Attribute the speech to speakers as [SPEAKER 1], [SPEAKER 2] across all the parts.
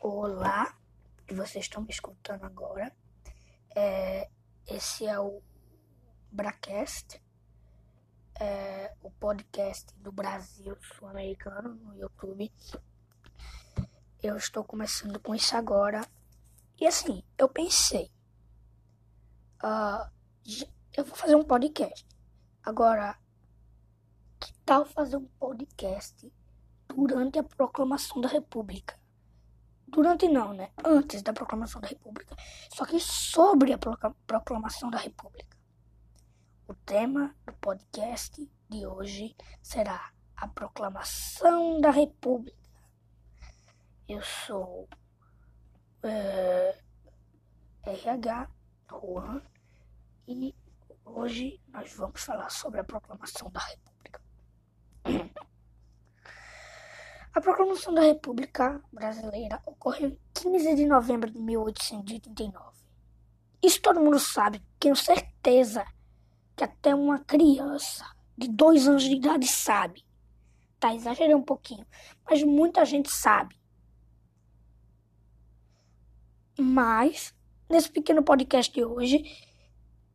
[SPEAKER 1] Olá, que vocês estão me escutando agora. É, esse é o Bracast, é, o podcast do Brasil sul-americano no YouTube. Eu estou começando com isso agora. E assim, eu pensei, uh, eu vou fazer um podcast. Agora, que tal fazer um podcast durante a proclamação da República? Durante não, né? Antes da proclamação da República. Só que sobre a proclamação da República. O tema do podcast de hoje será a proclamação da República. Eu sou é, RH Juan e hoje nós vamos falar sobre a proclamação da República. A proclamação da República Brasileira ocorreu em 15 de novembro de 1889. Isso todo mundo sabe, tenho certeza que até uma criança de dois anos de idade sabe. Tá, exagerei um pouquinho, mas muita gente sabe. Mas, nesse pequeno podcast de hoje,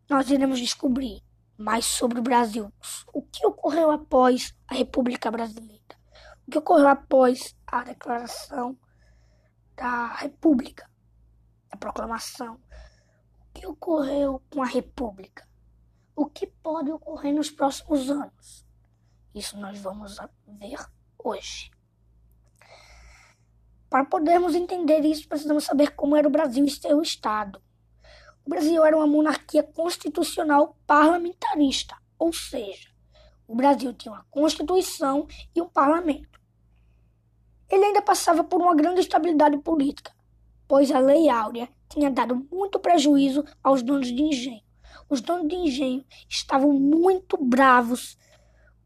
[SPEAKER 1] nós iremos descobrir mais sobre o Brasil. O que ocorreu após a República Brasileira? O que ocorreu após a declaração da República, a proclamação? O que ocorreu com a República? O que pode ocorrer nos próximos anos? Isso nós vamos ver hoje. Para podermos entender isso, precisamos saber como era o Brasil e seu Estado. O Brasil era uma monarquia constitucional parlamentarista, ou seja, o Brasil tinha uma Constituição e um parlamento. Ele ainda passava por uma grande estabilidade política, pois a Lei Áurea tinha dado muito prejuízo aos donos de engenho. Os donos de engenho estavam muito bravos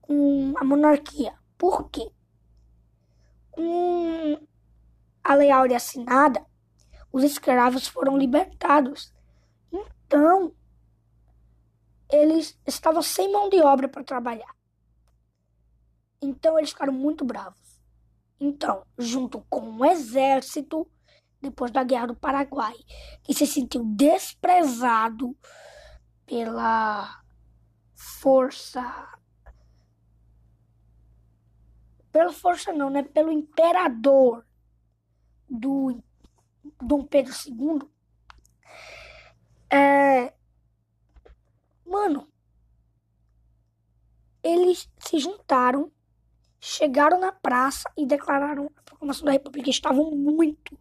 [SPEAKER 1] com a monarquia. Por quê? Com a Lei Áurea assinada, os escravos foram libertados. Então, eles estavam sem mão de obra para trabalhar. Então eles ficaram muito bravos. Então, junto com o exército, depois da Guerra do Paraguai, que se sentiu desprezado pela força. Pela força não, né? Pelo imperador do Dom Pedro II. É, mano, eles se juntaram, chegaram na praça e declararam a proclamação da República. Estavam muito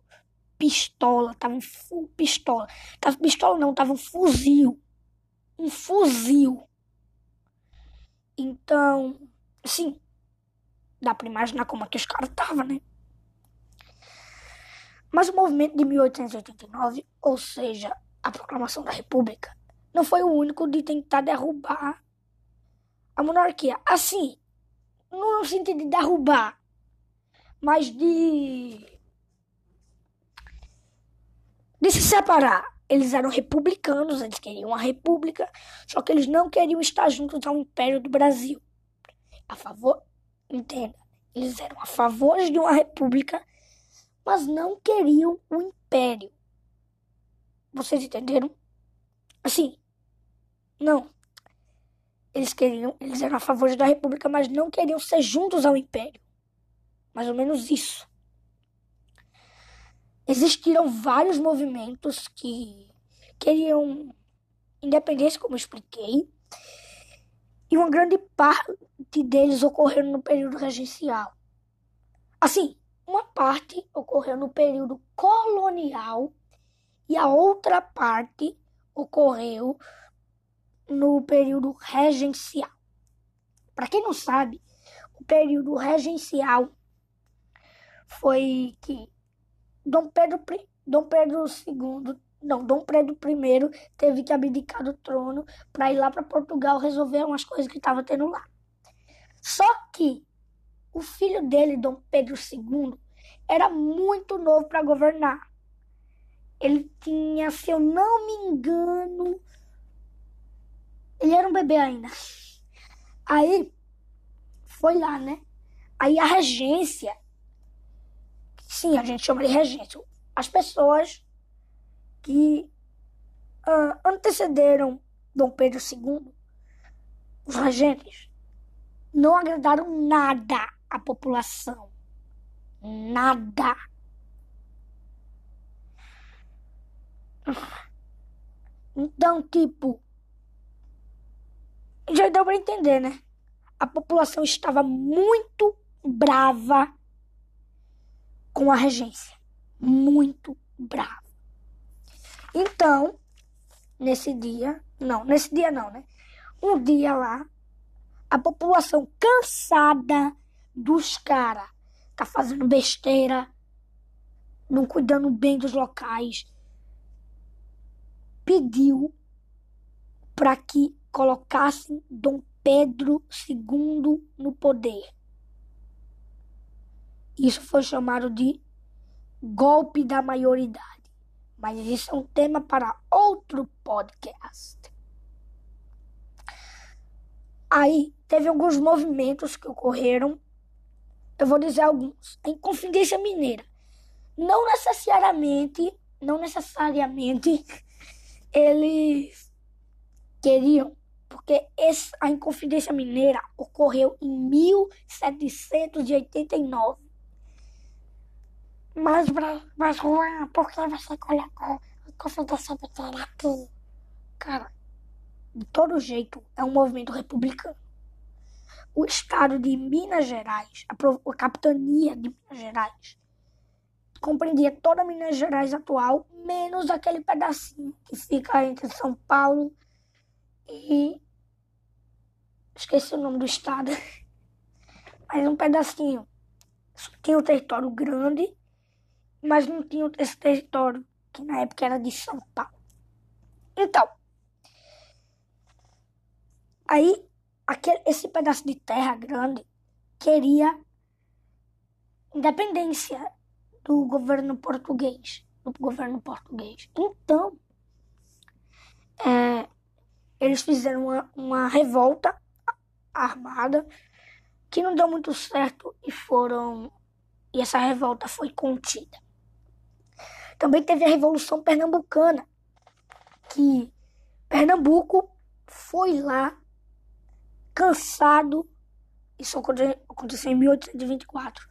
[SPEAKER 1] pistola, estavam full pistola. Tava pistola não, tava um fuzil. Um fuzil. Então, assim, dá pra imaginar como é que os caras estavam, né? Mas o movimento de 1889, ou seja, a proclamação da República, não foi o único de tentar derrubar a monarquia. Assim, não no sentido de derrubar, mas de. de se separar. Eles eram republicanos, eles queriam uma república, só que eles não queriam estar juntos ao Império do Brasil. A favor. Entenda. Eles eram a favor de uma república, mas não queriam o Império. Vocês entenderam? Assim. Não. Eles queriam, eles eram a favor da República, mas não queriam ser juntos ao Império. Mais ou menos isso. Existiram vários movimentos que queriam independência, como eu expliquei, e uma grande parte deles ocorreram no período regencial. Assim, uma parte ocorreu no período colonial e a outra parte ocorreu no período regencial. Para quem não sabe, o período regencial foi que Dom Pedro, Dom Pedro II, não, Dom Pedro I teve que abdicar do trono para ir lá para Portugal resolver umas coisas que estava tendo lá. Só que o filho dele, Dom Pedro II, era muito novo para governar. Ele tinha, se eu não me engano, ele era um bebê ainda. Aí foi lá, né? Aí a regência Sim, a gente chama de regência. As pessoas que uh, antecederam Dom Pedro II, os regentes, não agradaram nada à população. Nada. Então, tipo, já deu para entender, né? A população estava muito brava com a regência. Muito brava. Então, nesse dia, não, nesse dia não, né? Um dia lá, a população cansada dos caras tá fazendo besteira, não cuidando bem dos locais, pediu para que colocassem Dom Pedro II no poder. Isso foi chamado de golpe da maioridade. Mas isso é um tema para outro podcast. Aí teve alguns movimentos que ocorreram. Eu vou dizer alguns. A Inconfidência Mineira. Não necessariamente, não necessariamente eles queriam, porque esse, a Inconfidência Mineira ocorreu em 1789 mas, mas Juan, por que você colocou Confederação Pequena aqui? Cara, de todo jeito, é um movimento republicano. O estado de Minas Gerais, a, a capitania de Minas Gerais, compreendia toda Minas Gerais atual, menos aquele pedacinho que fica entre São Paulo e. Esqueci o nome do estado. Mas um pedacinho. Tinha um território grande mas não tinha esse território, que na época era de São Paulo. Então, aí aquele, esse pedaço de terra grande queria independência do governo português, do governo português. Então, é, eles fizeram uma, uma revolta armada que não deu muito certo e foram e essa revolta foi contida. Também teve a Revolução Pernambucana, que Pernambuco foi lá cansado. Isso aconteceu em 1824.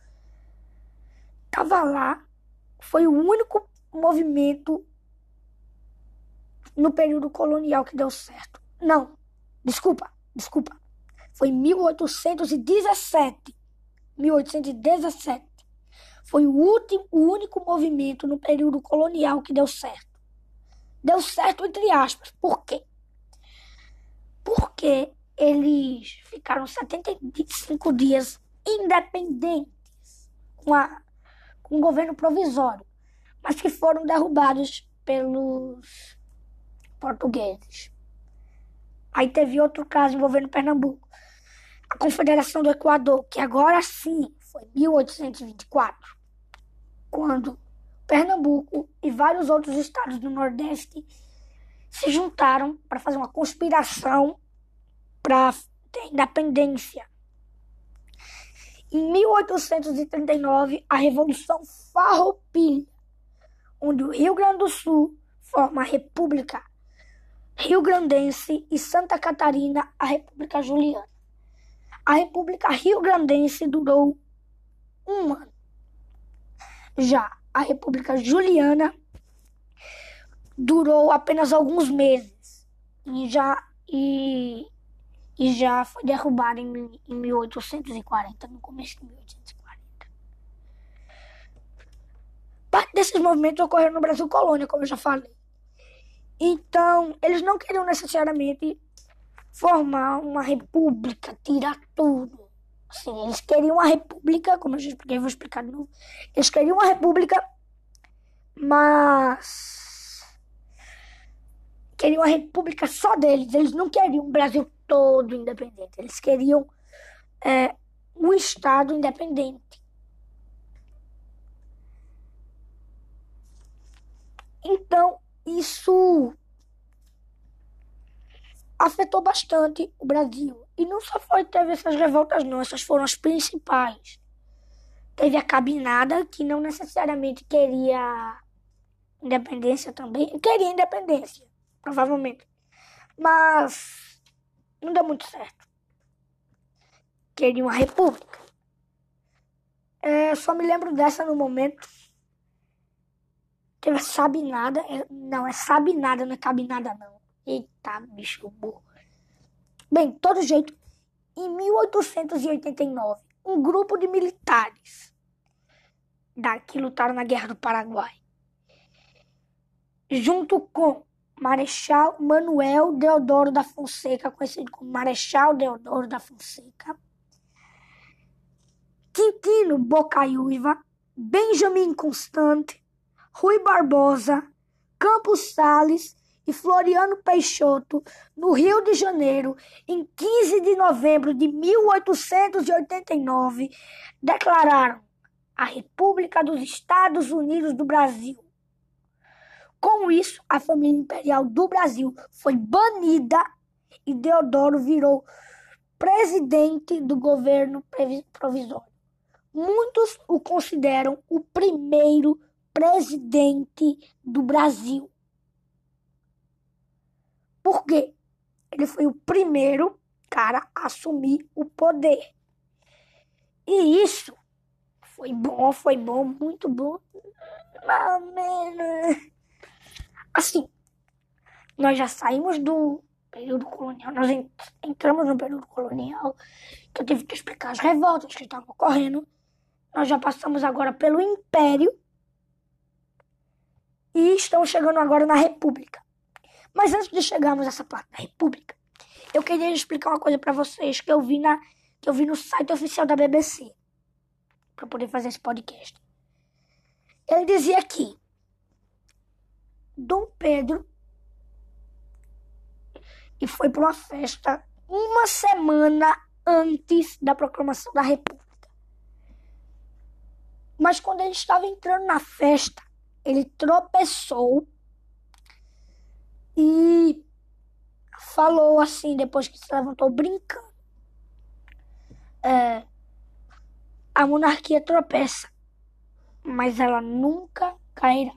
[SPEAKER 1] Tava lá, foi o único movimento no período colonial que deu certo. Não, desculpa, desculpa. Foi em 1817. 1817 foi o último, o único movimento no período colonial que deu certo. Deu certo entre aspas. Por quê? Porque eles ficaram 75 dias independentes com, a, com o governo provisório, mas que foram derrubados pelos portugueses. Aí teve outro caso envolvendo Pernambuco. A Confederação do Equador, que agora sim foi 1824 quando Pernambuco e vários outros estados do Nordeste se juntaram para fazer uma conspiração para ter independência. Em 1839, a Revolução Farroupilha, onde o Rio Grande do Sul forma a República Rio Grandense e Santa Catarina a República Juliana. A República Rio Grandense durou um ano. Já a República Juliana durou apenas alguns meses e já, e, e já foi derrubada em, em 1840, no começo de 1840. Parte desses movimentos ocorreram no Brasil colônia, como eu já falei. Então, eles não queriam necessariamente formar uma república, tirar tudo. Sim, eles queriam uma república, como eu já expliquei, vou explicar de novo. Eles queriam uma república, mas queriam uma república só deles. Eles não queriam um Brasil todo independente. Eles queriam é, um Estado independente. Então, isso afetou bastante o Brasil. E não só foi teve essas revoltas não, essas foram as principais. Teve a cabinada, que não necessariamente queria independência também. Queria independência, provavelmente. Mas não deu muito certo. Queria uma república. É, só me lembro dessa no momento. Teve a Sabinada. É, não, é Sabinada, não é Cabinada, não. Eita, bicho burro. Bem, todo jeito, em 1889, um grupo de militares da, que lutaram na Guerra do Paraguai, junto com Marechal Manuel Deodoro da Fonseca, conhecido como Marechal Deodoro da Fonseca, Quintino Bocaiúva, Benjamin Constante, Rui Barbosa, Campos Sales e Floriano Peixoto, no Rio de Janeiro, em 15 de novembro de 1889, declararam a República dos Estados Unidos do Brasil. Com isso, a família imperial do Brasil foi banida e Deodoro virou presidente do governo provisório. Muitos o consideram o primeiro presidente do Brasil. Porque ele foi o primeiro cara a assumir o poder. E isso foi bom, foi bom, muito bom. Assim, nós já saímos do período colonial, nós entramos no período colonial, que eu tive que explicar as revoltas que estavam ocorrendo. Nós já passamos agora pelo Império e estamos chegando agora na República. Mas antes de chegarmos a essa parte da República, eu queria explicar uma coisa para vocês que eu vi na que eu vi no site oficial da BBC para poder fazer esse podcast. Ele dizia que Dom Pedro e foi para uma festa uma semana antes da proclamação da República. Mas quando ele estava entrando na festa, ele tropeçou e falou assim, depois que se levantou brincando. É, a monarquia tropeça, mas ela nunca cairá.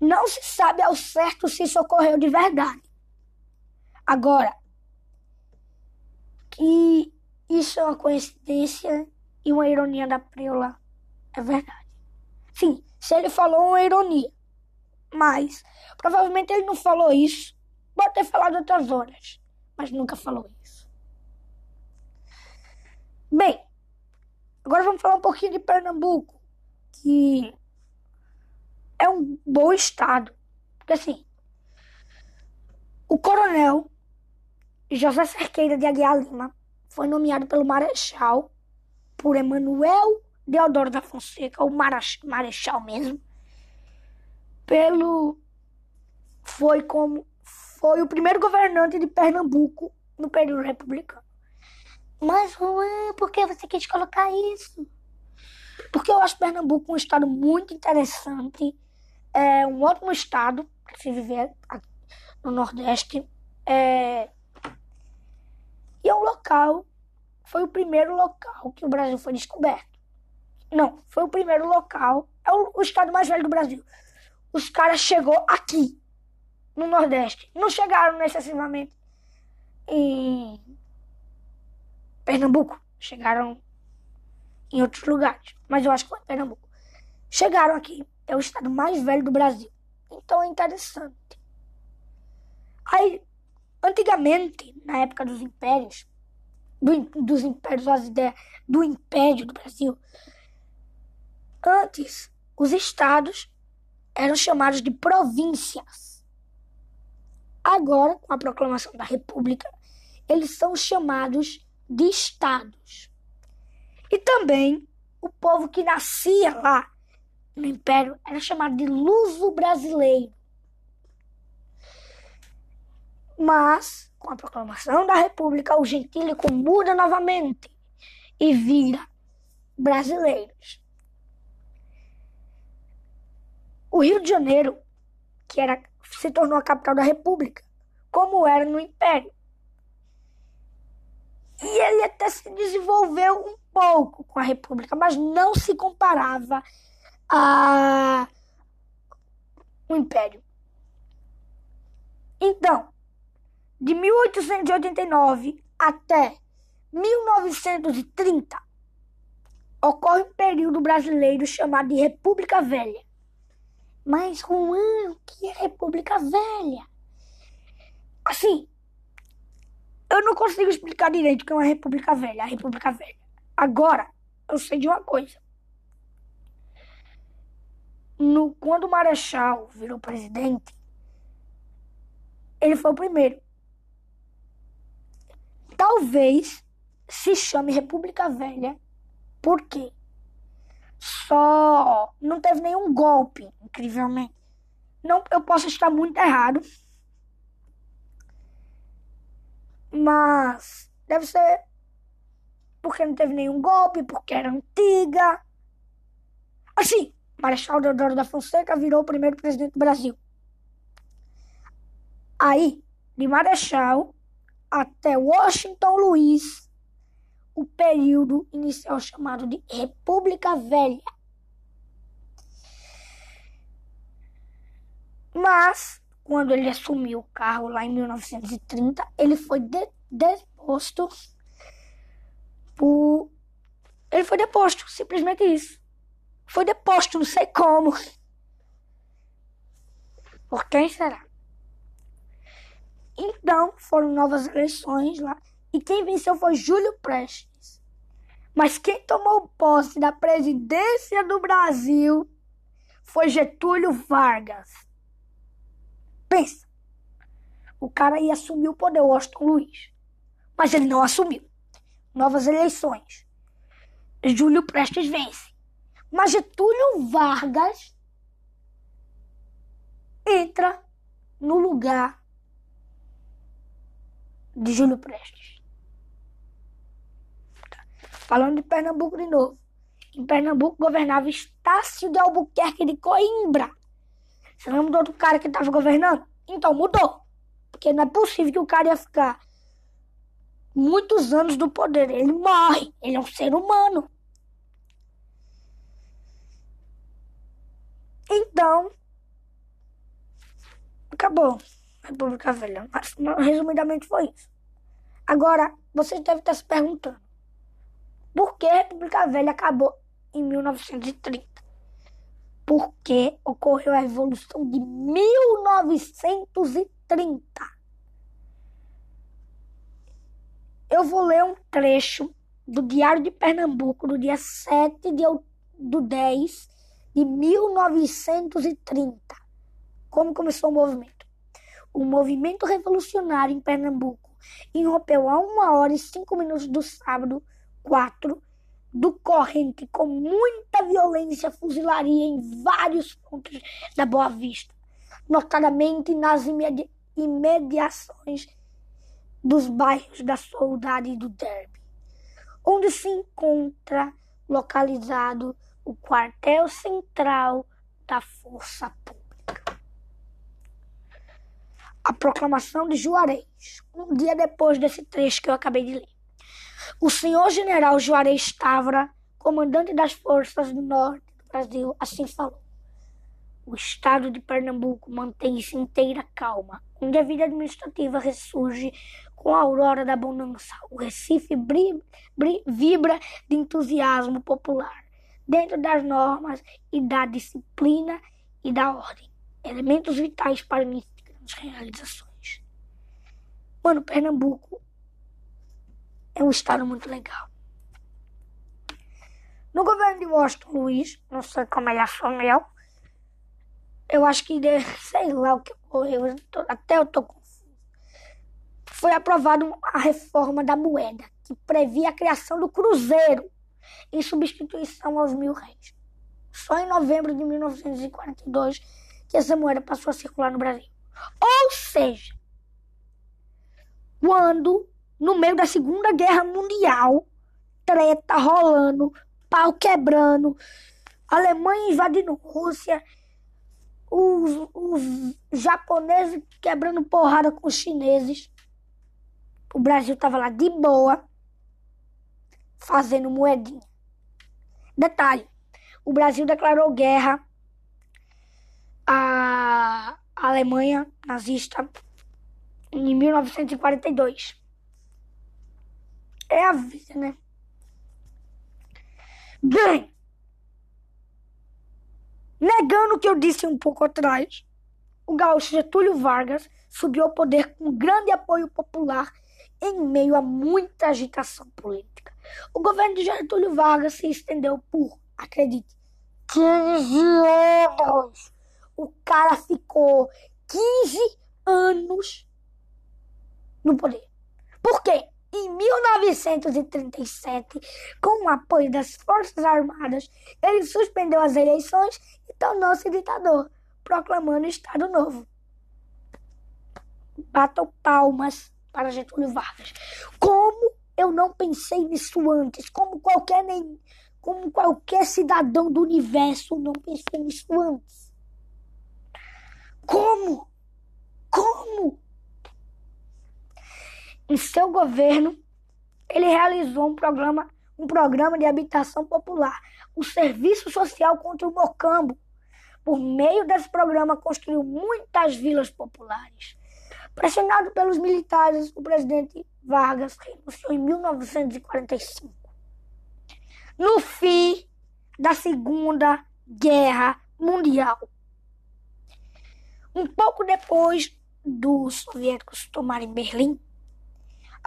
[SPEAKER 1] Não se sabe ao certo se isso ocorreu de verdade. Agora, que isso é uma coincidência e uma ironia da Priola é verdade. Sim, se ele falou uma ironia, mas provavelmente ele não falou isso. Pode ter falado outras horas, mas nunca falou isso. Bem, agora vamos falar um pouquinho de Pernambuco, que é um bom estado. Porque assim, o coronel José Cerqueira de Aguiar Lima foi nomeado pelo Marechal por Emanuel Deodoro da Fonseca, o Marechal mesmo, pelo foi como foi o primeiro governante de Pernambuco no período republicano. Mas Juan, por que você quis colocar isso? Porque eu acho Pernambuco um estado muito interessante, é um ótimo estado para se viver no Nordeste. É... E é um local, foi o primeiro local que o Brasil foi descoberto. Não, foi o primeiro local, é o, o estado mais velho do Brasil os caras chegou aqui, no Nordeste. Não chegaram necessariamente em Pernambuco. Chegaram em outros lugares. Mas eu acho que foi em Pernambuco. Chegaram aqui. É o estado mais velho do Brasil. Então é interessante. Aí, antigamente, na época dos impérios, do, dos impérios, as ideias do império do Brasil, antes, os estados eram chamados de províncias. Agora, com a proclamação da República, eles são chamados de estados. E também o povo que nascia lá no Império era chamado de luso-brasileiro. Mas, com a proclamação da República, o gentílico muda novamente e vira brasileiros. O Rio de Janeiro, que era, se tornou a capital da República, como era no Império. E ele até se desenvolveu um pouco com a República, mas não se comparava a o Império. Então, de 1889 até 1930, ocorre um período brasileiro chamado de República Velha. Mas, Juan, que é República Velha? Assim, eu não consigo explicar direito o que é uma República Velha, a República Velha. Agora, eu sei de uma coisa. No, quando o Marechal virou presidente, ele foi o primeiro. Talvez se chame República Velha porque só não teve nenhum golpe, incrivelmente. Não, eu posso estar muito errado, mas deve ser porque não teve nenhum golpe, porque era antiga. Assim, Marechal Deodoro da Fonseca virou o primeiro presidente do Brasil. Aí, de Marechal até Washington Luiz, o período inicial chamado de República Velha. Mas, quando ele assumiu o cargo lá em 1930, ele foi de deposto por. Ele foi deposto, simplesmente isso. Foi deposto, não sei como. Por quem será? Então foram novas eleições lá e quem venceu foi Júlio Prestes. Mas quem tomou posse da presidência do Brasil foi Getúlio Vargas. Pensa, o cara ia assumir o poder, Washington Luiz. Mas ele não assumiu. Novas eleições. Júlio Prestes vence. Mas Getúlio Vargas entra no lugar de Júlio Prestes. Falando de Pernambuco de novo. Em Pernambuco governava Estácio de Albuquerque de Coimbra. Você lembra do outro cara que estava governando? Então mudou. Porque não é possível que o cara ia ficar muitos anos do poder. Ele morre. Ele é um ser humano. Então, acabou. República Velha. Resumidamente foi isso. Agora, você deve estar se perguntando: por que a República Velha acabou em 1930? Porque ocorreu a Revolução de 1930. Eu vou ler um trecho do Diário de Pernambuco, do dia 7 de, do 10 de 1930. Como começou o movimento? o movimento revolucionário em Pernambuco irrompeu a uma hora e cinco minutos do sábado 4 do corrente com muita violência fuzilaria em vários pontos da Boa Vista, notadamente nas imedi imediações dos bairros da Saudade e do Derby, onde se encontra localizado o quartel central da Força Pública a proclamação de Juarez, um dia depois desse trecho que eu acabei de ler. O senhor general Juarez Távora, comandante das forças do norte do Brasil, assim falou. O estado de Pernambuco mantém-se inteira calma, onde a vida administrativa ressurge com a aurora da bonança. O Recife vibra de entusiasmo popular, dentro das normas e da disciplina e da ordem, elementos vitais para o realizações. Mano, Pernambuco é um estado muito legal. No governo de Washington Luiz, não sei como ele assumiu, eu acho que, sei lá o que ocorreu, até eu tô confuso. Foi aprovada a reforma da moeda, que previa a criação do cruzeiro, em substituição aos mil réis. Só em novembro de 1942 que essa moeda passou a circular no Brasil. Ou seja, quando no meio da Segunda Guerra Mundial, treta rolando, pau quebrando, Alemanha invadindo Rússia, os, os japoneses quebrando porrada com os chineses. O Brasil tava lá de boa. fazendo moedinha. Detalhe: o Brasil declarou guerra à Alemanha nazista em 1942. É a vida, né? Bem, negando o que eu disse um pouco atrás, o gaúcho Getúlio Vargas subiu ao poder com grande apoio popular em meio a muita agitação política. O governo de Getúlio Vargas se estendeu por, acredite, 15 anos. O cara ficou 15 anos no poder. Por quê? Em 1937, com o apoio das Forças Armadas, ele suspendeu as eleições e tornou-se ditador, proclamando o Estado Novo. Batam palmas para Getúlio Vargas. Como eu não pensei nisso antes? Como qualquer nem, como qualquer cidadão do universo não pensei nisso antes? Como? Como? Em seu governo, ele realizou um programa, um programa de habitação popular, o Serviço Social contra o Mocambo. Por meio desse programa, construiu muitas vilas populares. Pressionado pelos militares, o presidente Vargas renunciou em 1945. No fim da Segunda Guerra Mundial. Um pouco depois dos soviéticos tomarem Berlim,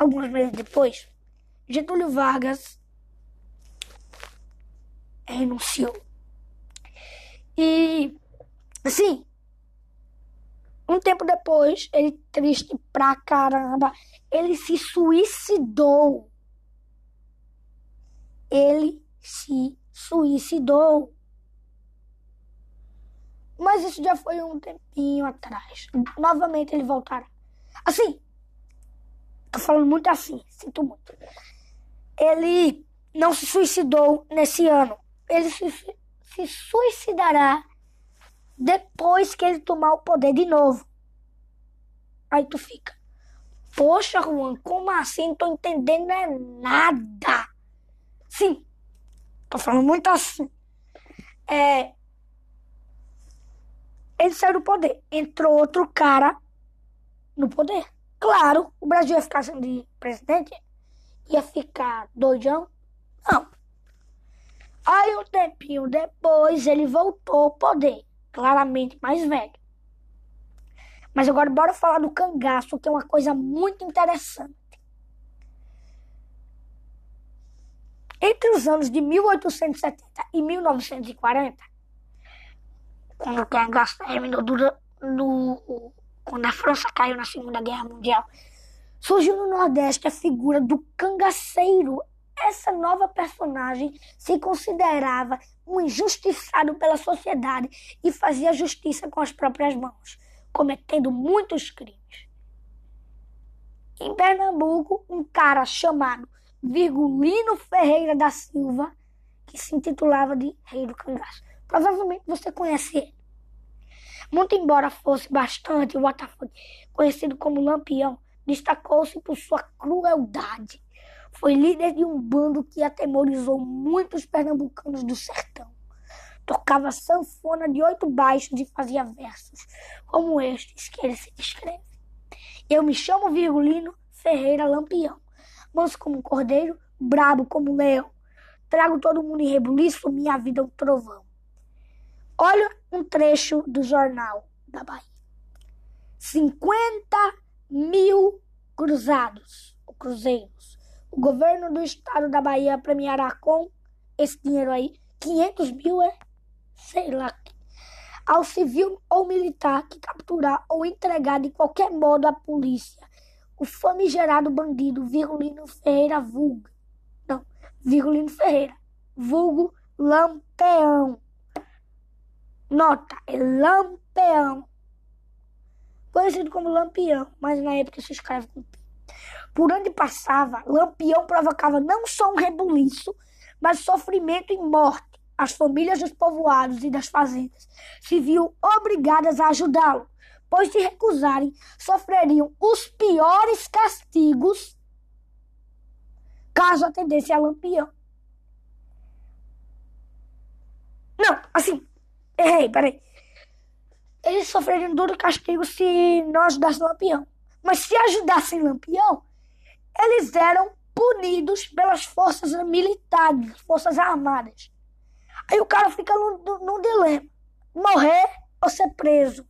[SPEAKER 1] alguns meses depois, Getúlio Vargas renunciou. E, assim, um tempo depois, ele, triste pra caramba, ele se suicidou. Ele se suicidou. Mas isso já foi um tempinho atrás. Novamente ele voltará. Assim, tô falando muito assim, sinto muito. Ele não se suicidou nesse ano. Ele se, se suicidará depois que ele tomar o poder de novo. Aí tu fica. Poxa, Juan, como assim? Não tô entendendo é nada. Sim, tô falando muito assim. É, ele saiu do poder. Entrou outro cara no poder. Claro, o Brasil ia ficar de presidente? Ia ficar doidão? Não. Aí um tempinho depois ele voltou ao poder claramente mais velho. Mas agora bora falar do cangaço, que é uma coisa muito interessante. Entre os anos de 1870 e 1940, quando o cangaço terminou no, quando a França caiu na Segunda Guerra Mundial, surgiu no Nordeste a figura do cangaceiro essa nova personagem se considerava um injustiçado pela sociedade e fazia justiça com as próprias mãos, cometendo muitos crimes. Em Pernambuco, um cara chamado Virgulino Ferreira da Silva, que se intitulava de Rei do Cangaço. Provavelmente você conhece ele. Muito embora fosse bastante o Botafogo, conhecido como Lampião, destacou-se por sua crueldade foi líder de um bando que atemorizou muitos pernambucanos do sertão. Tocava sanfona de oito baixos e fazia versos, como estes que ele se descreve. Eu me chamo Virgulino Ferreira Lampião, manso como cordeiro, brabo como leão. Trago todo mundo em rebuliço, minha vida é um trovão. Olha um trecho do jornal da Bahia. 50 mil cruzados, ou cruzeiros, o governo do estado da Bahia premiará com esse dinheiro aí 500 mil, é? Sei lá. Ao civil ou militar que capturar ou entregar de qualquer modo à polícia o famigerado bandido Virgulino Ferreira Vulgo. Não, Virgulino Ferreira. Vulgo Lampeão. Nota, é Lampeão. Conhecido como Lampião, mas na época se escreve com P. Por onde passava, Lampião provocava não só um rebuliço, mas sofrimento e morte. As famílias dos povoados e das fazendas se viam obrigadas a ajudá-lo, pois se recusarem, sofreriam os piores castigos caso atendesse a Lampião. Não, assim, errei, peraí. Eles sofreriam duro castigo se não ajudassem Lampião. Mas se ajudassem Lampião, eles eram punidos pelas forças militares, forças armadas. Aí o cara fica num, dilema: morrer ou ser preso.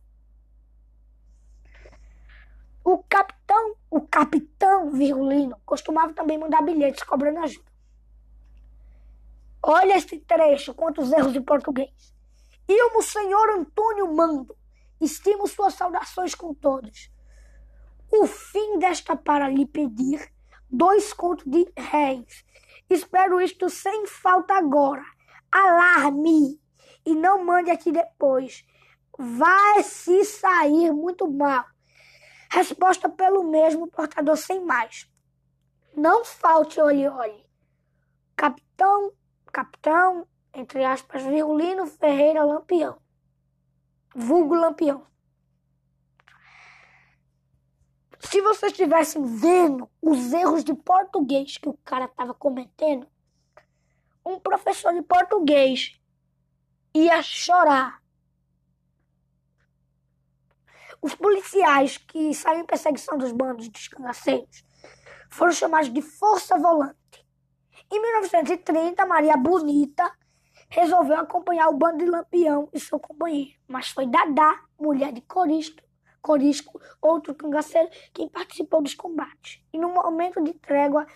[SPEAKER 1] O capitão, o capitão Virgulino, costumava também mandar bilhetes cobrando ajuda. Olha esse trecho, quantos erros de português. E o senhor Antônio Mando, estimo suas saudações com todos. O fim desta para lhe pedir dois contos de réis. Espero isto sem falta agora. Alarme e não mande aqui depois. Vai se sair muito mal. Resposta pelo mesmo portador sem mais. Não falte olhe, olhe. Capitão, capitão, entre aspas, Violino Ferreira Lampião. Vulgo Lampião. Se vocês estivessem vendo os erros de português que o cara estava cometendo, um professor de português ia chorar. Os policiais que saíram em perseguição dos bandos de cangaceiros foram chamados de Força Volante. Em 1930, Maria Bonita resolveu acompanhar o bando de Lampião e seu companheiro, mas foi Dadá, mulher de Coristo, Corisco, outro cangaceiro, quem participou dos combates. E no momento de trégua,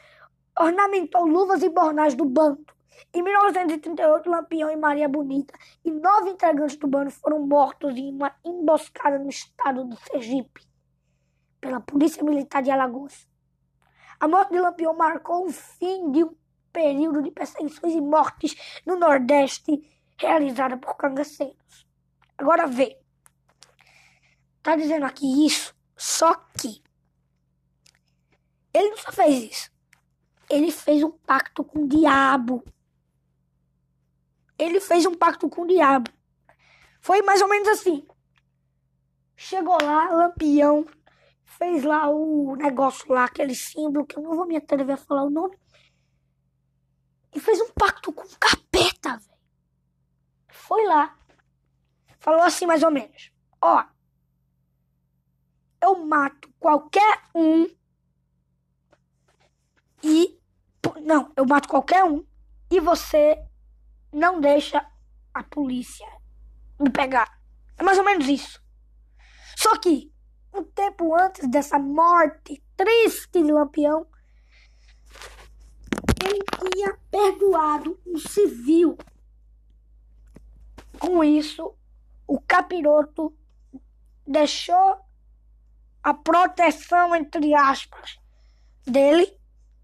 [SPEAKER 1] ornamentou luvas e bornais do bando. Em 1938, Lampião e Maria Bonita e nove integrantes do bando foram mortos em uma emboscada no estado do Sergipe pela Polícia Militar de Alagoas. A morte de Lampião marcou o fim de um período de perseguições e mortes no Nordeste realizada por cangaceiros. Agora vê. Tá dizendo aqui isso, só que ele não só fez isso. Ele fez um pacto com o diabo. Ele fez um pacto com o diabo. Foi mais ou menos assim. Chegou lá, Lampião, fez lá o negócio lá, aquele símbolo, que eu não vou me atrever a falar o nome. E fez um pacto com o capeta, velho. Foi lá. Falou assim mais ou menos. Ó, eu mato qualquer um e. Não, eu mato qualquer um e você não deixa a polícia me pegar. É mais ou menos isso. Só que, um tempo antes dessa morte triste de Lampião, ele tinha perdoado um civil. Com isso, o capiroto deixou a proteção, entre aspas, dele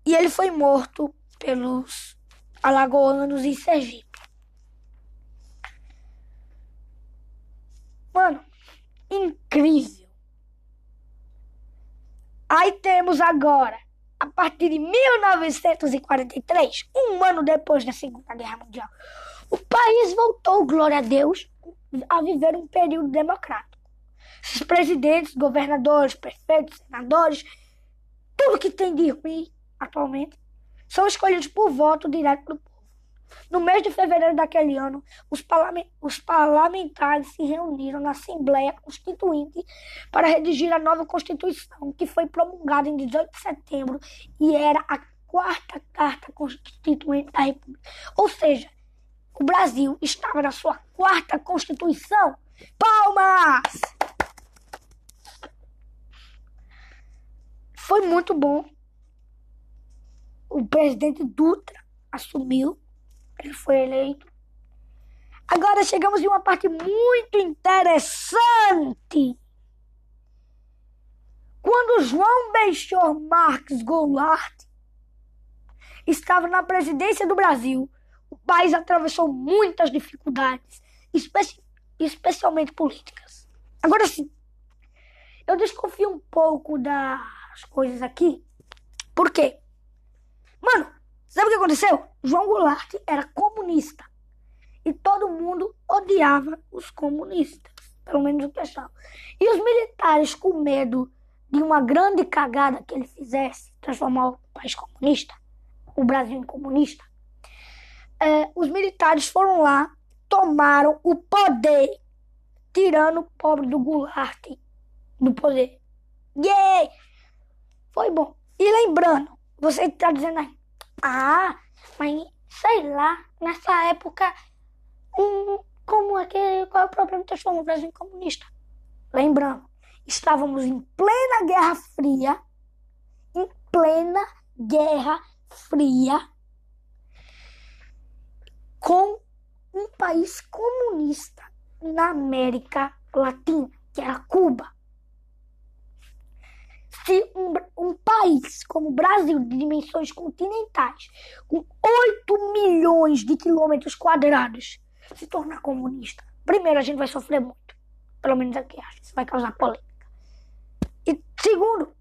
[SPEAKER 1] e ele foi morto pelos alagoanos em Sergipe. Mano, incrível. Aí temos agora, a partir de 1943, um ano depois da Segunda Guerra Mundial, o país voltou, glória a Deus, a viver um período democrático. Esses presidentes, governadores, prefeitos, senadores, tudo que tem de ruim atualmente, são escolhidos por voto direto do povo. No mês de fevereiro daquele ano, os, os parlamentares se reuniram na Assembleia Constituinte para redigir a nova Constituição, que foi promulgada em 18 de setembro e era a quarta Carta Constituinte da República. Ou seja, o Brasil estava na sua quarta Constituição. Palmas! Foi muito bom. O presidente Dutra assumiu, ele foi eleito. Agora chegamos em uma parte muito interessante. Quando João Beixor Marques Goulart estava na presidência do Brasil, o país atravessou muitas dificuldades, especi especialmente políticas. Agora sim, eu desconfio um pouco da as coisas aqui. Por quê? Mano, sabe o que aconteceu? João Goulart era comunista. E todo mundo odiava os comunistas. Pelo menos o pessoal. E os militares, com medo de uma grande cagada que ele fizesse, transformar o país comunista, o Brasil comunista, é, os militares foram lá, tomaram o poder, tirando o pobre do Goulart do poder. Yay! Foi bom. E lembrando, você está dizendo aí, ah, mas sei lá, nessa época, como é que, qual é o problema de transformar o Brasil em comunista? Lembrando, estávamos em plena Guerra Fria, em plena Guerra Fria, com um país comunista na América Latina, que era Cuba. Se um, um Brasil, de dimensões continentais, com 8 milhões de quilômetros quadrados, se tornar comunista, primeiro a gente vai sofrer muito. Pelo menos aqui acho. Isso vai causar polêmica. E segundo,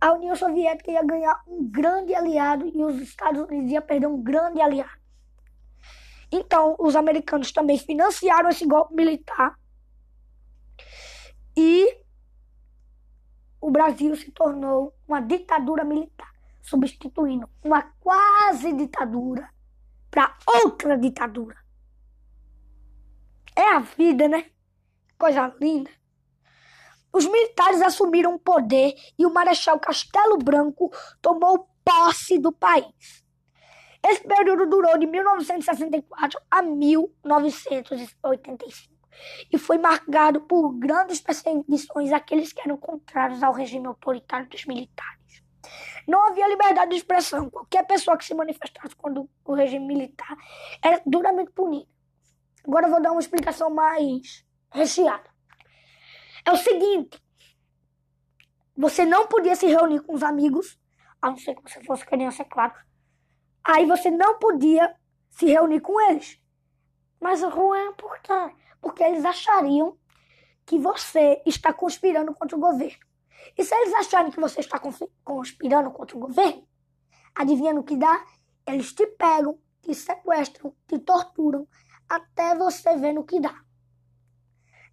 [SPEAKER 1] a União Soviética ia ganhar um grande aliado e os Estados Unidos iam perder um grande aliado. Então, os americanos também financiaram esse golpe militar e o Brasil se tornou uma ditadura militar, substituindo uma quase ditadura para outra ditadura. É a vida, né? Coisa linda. Os militares assumiram o poder e o Marechal Castelo Branco tomou posse do país. Esse período durou de 1964 a 1985 e foi marcado por grandes perseguições àqueles que eram contrários ao regime autoritário dos militares. Não havia liberdade de expressão. Qualquer pessoa que se manifestasse contra o regime militar era duramente punida. Agora eu vou dar uma explicação mais recheada. É o seguinte: você não podia se reunir com os amigos, a não ser que você fosse criança, é claro Aí você não podia se reunir com eles. Mas Juan, por quê? Porque eles achariam que você está conspirando contra o governo. E se eles acharem que você está conspirando contra o governo, adivinha no que dá? Eles te pegam, te sequestram, te torturam, até você ver no que dá.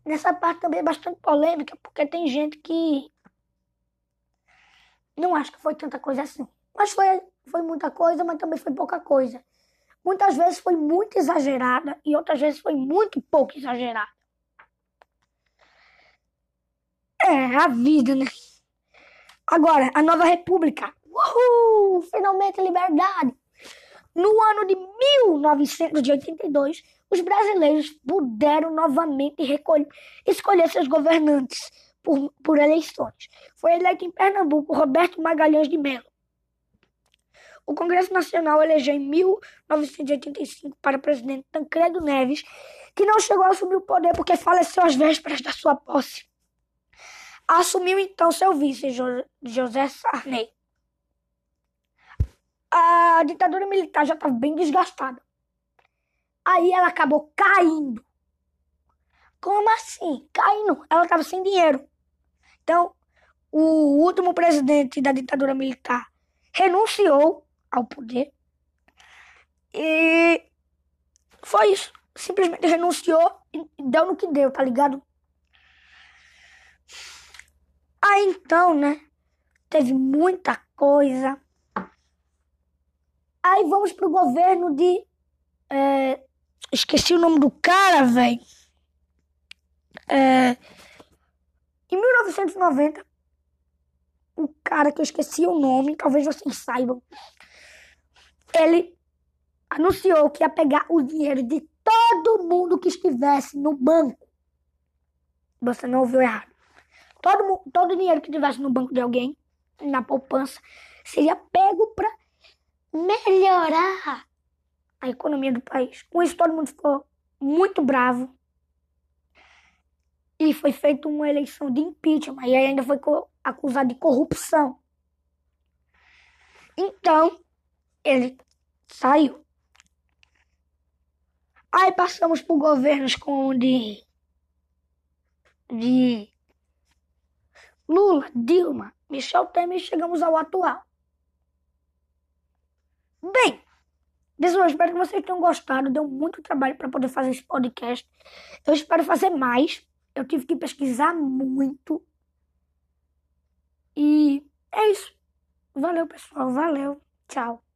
[SPEAKER 1] Nessa parte também é bastante polêmica, porque tem gente que não acha que foi tanta coisa assim. Mas foi foi muita coisa, mas também foi pouca coisa. Muitas vezes foi muito exagerada e outras vezes foi muito pouco exagerada. É, a vida, né? Agora, a nova república. Uhul! Finalmente liberdade! No ano de 1982, os brasileiros puderam novamente recolher, escolher seus governantes por, por eleições. Foi eleito em Pernambuco Roberto Magalhães de Mello. O Congresso Nacional elegeu em 1985 para presidente Tancredo Neves, que não chegou a assumir o poder porque faleceu às vésperas da sua posse. Assumiu então seu vice, José Sarney. A ditadura militar já estava bem desgastada. Aí ela acabou caindo. Como assim? Caindo. Ela estava sem dinheiro. Então, o último presidente da ditadura militar renunciou ao poder. E foi isso. Simplesmente renunciou e deu no que deu, tá ligado? Aí então, né? Teve muita coisa. Aí vamos pro governo de. É, esqueci o nome do cara, velho. É, em 1990, o cara que eu esqueci o nome, talvez vocês saibam, ele anunciou que ia pegar o dinheiro de todo mundo que estivesse no banco. Você não ouviu errado. Todo, todo dinheiro que estivesse no banco de alguém, na poupança, seria pego para melhorar a economia do país. Com isso, todo mundo ficou muito bravo. E foi feita uma eleição de impeachment. E ainda foi acusado de corrupção. Então, ele saiu. Aí passamos por governos como de, de Lula, Dilma, Michel Temer e chegamos ao atual. Bem, pessoal, espero que vocês tenham gostado. Deu muito trabalho para poder fazer esse podcast. Eu espero fazer mais. Eu tive que pesquisar muito. E é isso. Valeu, pessoal. Valeu. Tchau.